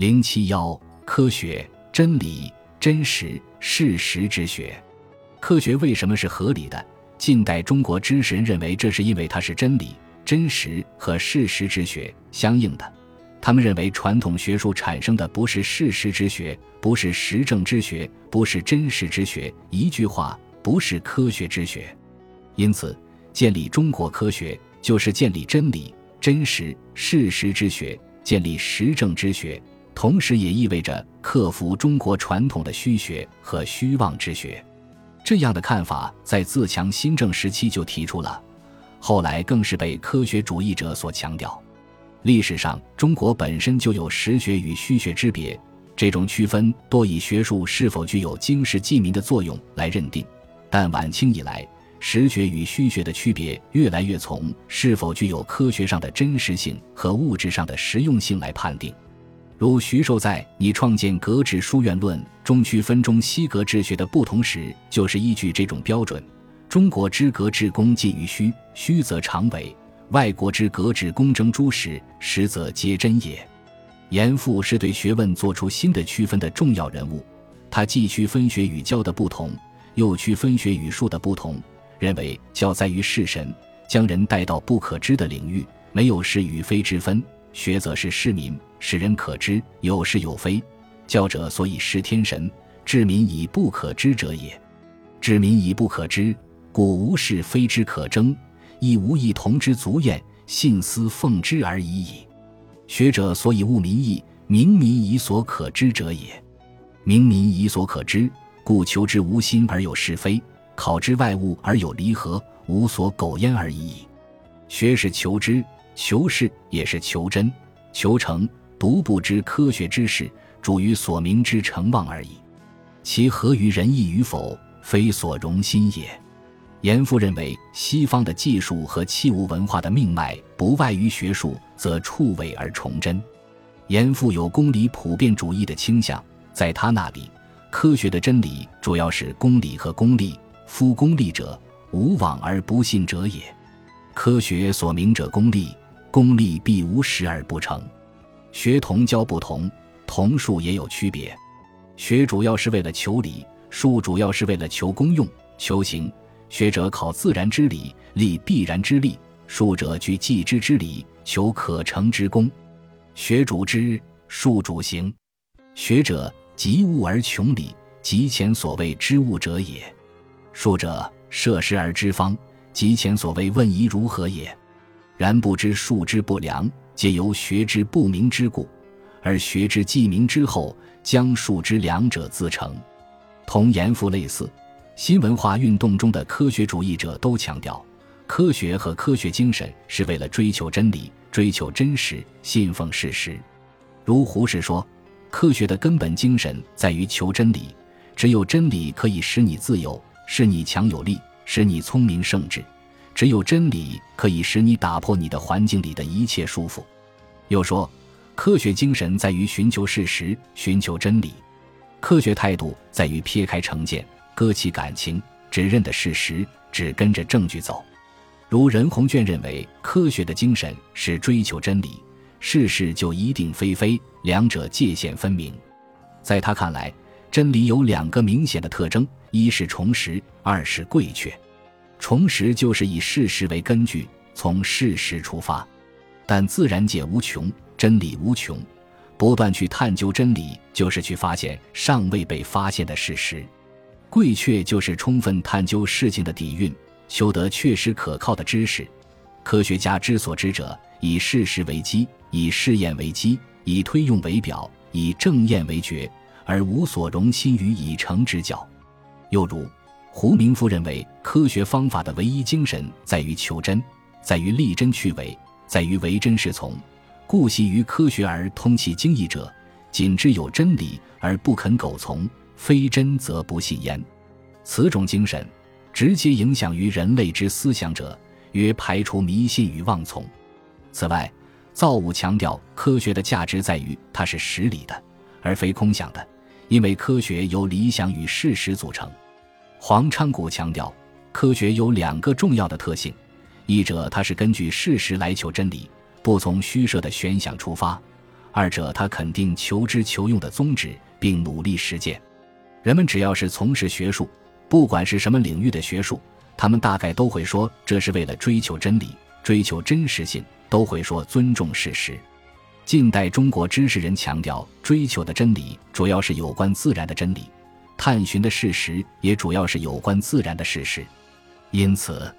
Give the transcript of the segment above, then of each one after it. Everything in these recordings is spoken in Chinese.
零七幺科学、真理、真实、事实之学。科学为什么是合理的？近代中国知识人认为，这是因为它是真理、真实和事实之学相应的。他们认为，传统学术产生的不是事实之学，不是实证之学，不是真实之学，一句话，不是科学之学。因此，建立中国科学就是建立真理、真实、事实之学，建立实证之学，同时也意味着克服中国传统的虚学和虚妄之学。这样的看法在自强新政时期就提出了，后来更是被科学主义者所强调。历史上，中国本身就有实学与虚学之别，这种区分多以学术是否具有经世济民的作用来认定。但晚清以来，实学与虚学的区别越来越从是否具有科学上的真实性和物质上的实用性来判定。如徐寿在《你创建格致书院论》中区分中西格致学的不同时，就是依据这种标准。中国之格致功近于虚，虚则常伪。外国之格致公争诸史，实则皆真也。严复是对学问做出新的区分的重要人物。他既区分学与教的不同，又区分学与术的不同，认为教在于事神，将人带到不可知的领域，没有是与非之分；学则是市民，使人可知有是有非。教者所以识天神，治民以不可知者也。治民以不可知，故无是非之可争。亦无异同之足焉，信思奉之而已矣。学者所以务民意，明民以所可知者也。明民以所可知，故求之无心而有是非，考之外物而有离合，无所苟焉而已矣。学是求知，求是也是求真，求成。独不知科学之士，主于所明之成望而已。其合于仁义与否，非所容心也。严复认为，西方的技术和器物文化的命脉不外于学术，则触伪而崇真。严复有公理普遍主义的倾向，在他那里，科学的真理主要是公理和功利。夫功利者，无往而不信者也。科学所明者功利，功利必无实而不成。学同教不同，同术也有区别。学主要是为了求理，术主要是为了求功用、求行。学者考自然之理，立必然之力；术者据既知之理，求可成之功。学主知，术主行。学者及物而穷理，及前所谓知物者也；术者设实而知方，即前所谓问疑如何也。然不知数之不良，皆由学之不明之故；而学之既明之后，将数之良者自成。同严复类似。新文化运动中的科学主义者都强调，科学和科学精神是为了追求真理、追求真实、信奉事实。如胡适说：“科学的根本精神在于求真理，只有真理可以使你自由，使你强有力，使你聪明圣智；只有真理可以使你打破你的环境里的一切束缚。”又说：“科学精神在于寻求事实、寻求真理，科学态度在于撇开成见。”搁弃感情，只认得事实，只跟着证据走。如任鸿隽认为，科学的精神是追求真理，事实就一定非非，两者界限分明。在他看来，真理有两个明显的特征：一是重实，二是贵确。重实就是以事实为根据，从事实出发。但自然界无穷，真理无穷，不断去探究真理，就是去发现尚未被发现的事实。贵确就是充分探究事情的底蕴，修得确实可靠的知识。科学家之所知者，以事实为基，以试验为基，以推用为表，以正验为诀，而无所容心于已成之教。又如胡明夫认为，科学方法的唯一精神在于求真，在于立真去伪，在于唯真是从。故习于科学而通其精义者，仅知有真理而不肯苟从。非真则不信焉，此种精神直接影响于人类之思想者，曰排除迷信与妄从。此外，造物强调科学的价值在于它是实理的，而非空想的，因为科学由理想与事实组成。黄昌谷强调科学有两个重要的特性：一者它是根据事实来求真理，不从虚设的玄想出发；二者他肯定求知求用的宗旨，并努力实践。人们只要是从事学术，不管是什么领域的学术，他们大概都会说这是为了追求真理、追求真实性，都会说尊重事实。近代中国知识人强调追求的真理主要是有关自然的真理，探寻的事实也主要是有关自然的事实。因此，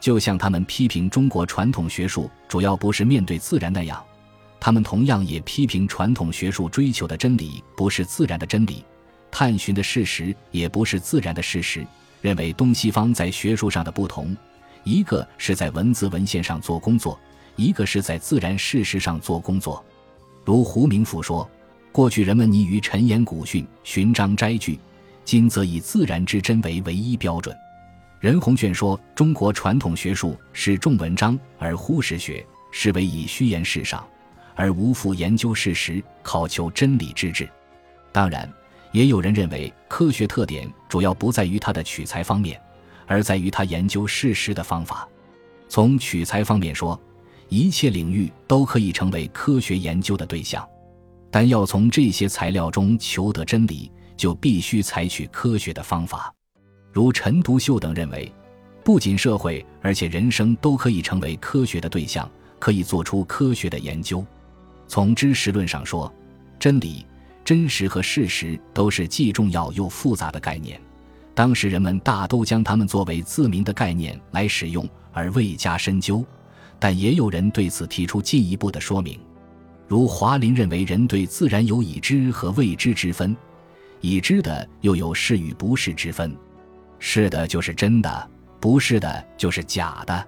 就像他们批评中国传统学术主要不是面对自然那样，他们同样也批评传统学术追求的真理不是自然的真理，探寻的事实也不是自然的事实。认为东西方在学术上的不同，一个是在文字文献上做工作。一个是在自然事实上做工作，如胡明甫说：“过去人们泥于陈言古训、寻章摘句，今则以自然之真为唯一标准。”任鸿铉说：“中国传统学术是重文章而忽实学，是为以虚言事上，而无复研究事实、考求真理之志。”当然，也有人认为科学特点主要不在于它的取材方面，而在于它研究事实的方法。从取材方面说，一切领域都可以成为科学研究的对象，但要从这些材料中求得真理，就必须采取科学的方法。如陈独秀等认为，不仅社会，而且人生都可以成为科学的对象，可以做出科学的研究。从知识论上说，真理、真实和事实都是既重要又复杂的概念，当时人们大都将它们作为自明的概念来使用，而未加深究。但也有人对此提出进一步的说明，如华林认为，人对自然有已知和未知之分，已知的又有是与不是之分，是的就是真的，不是的就是假的。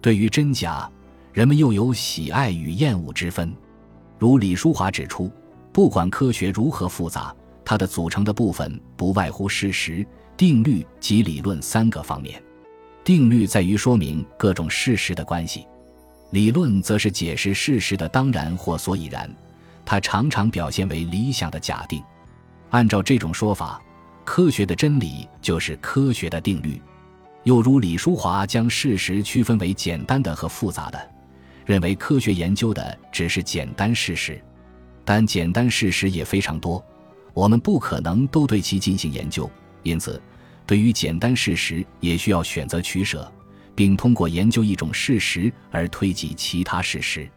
对于真假，人们又有喜爱与厌恶之分。如李淑华指出，不管科学如何复杂，它的组成的部分不外乎事实、定律及理论三个方面。定律在于说明各种事实的关系。理论则是解释事实的当然或所以然，它常常表现为理想的假定。按照这种说法，科学的真理就是科学的定律。又如李淑华将事实区分为简单的和复杂的，认为科学研究的只是简单事实，但简单事实也非常多，我们不可能都对其进行研究，因此，对于简单事实也需要选择取舍。并通过研究一种事实而推及其他事实。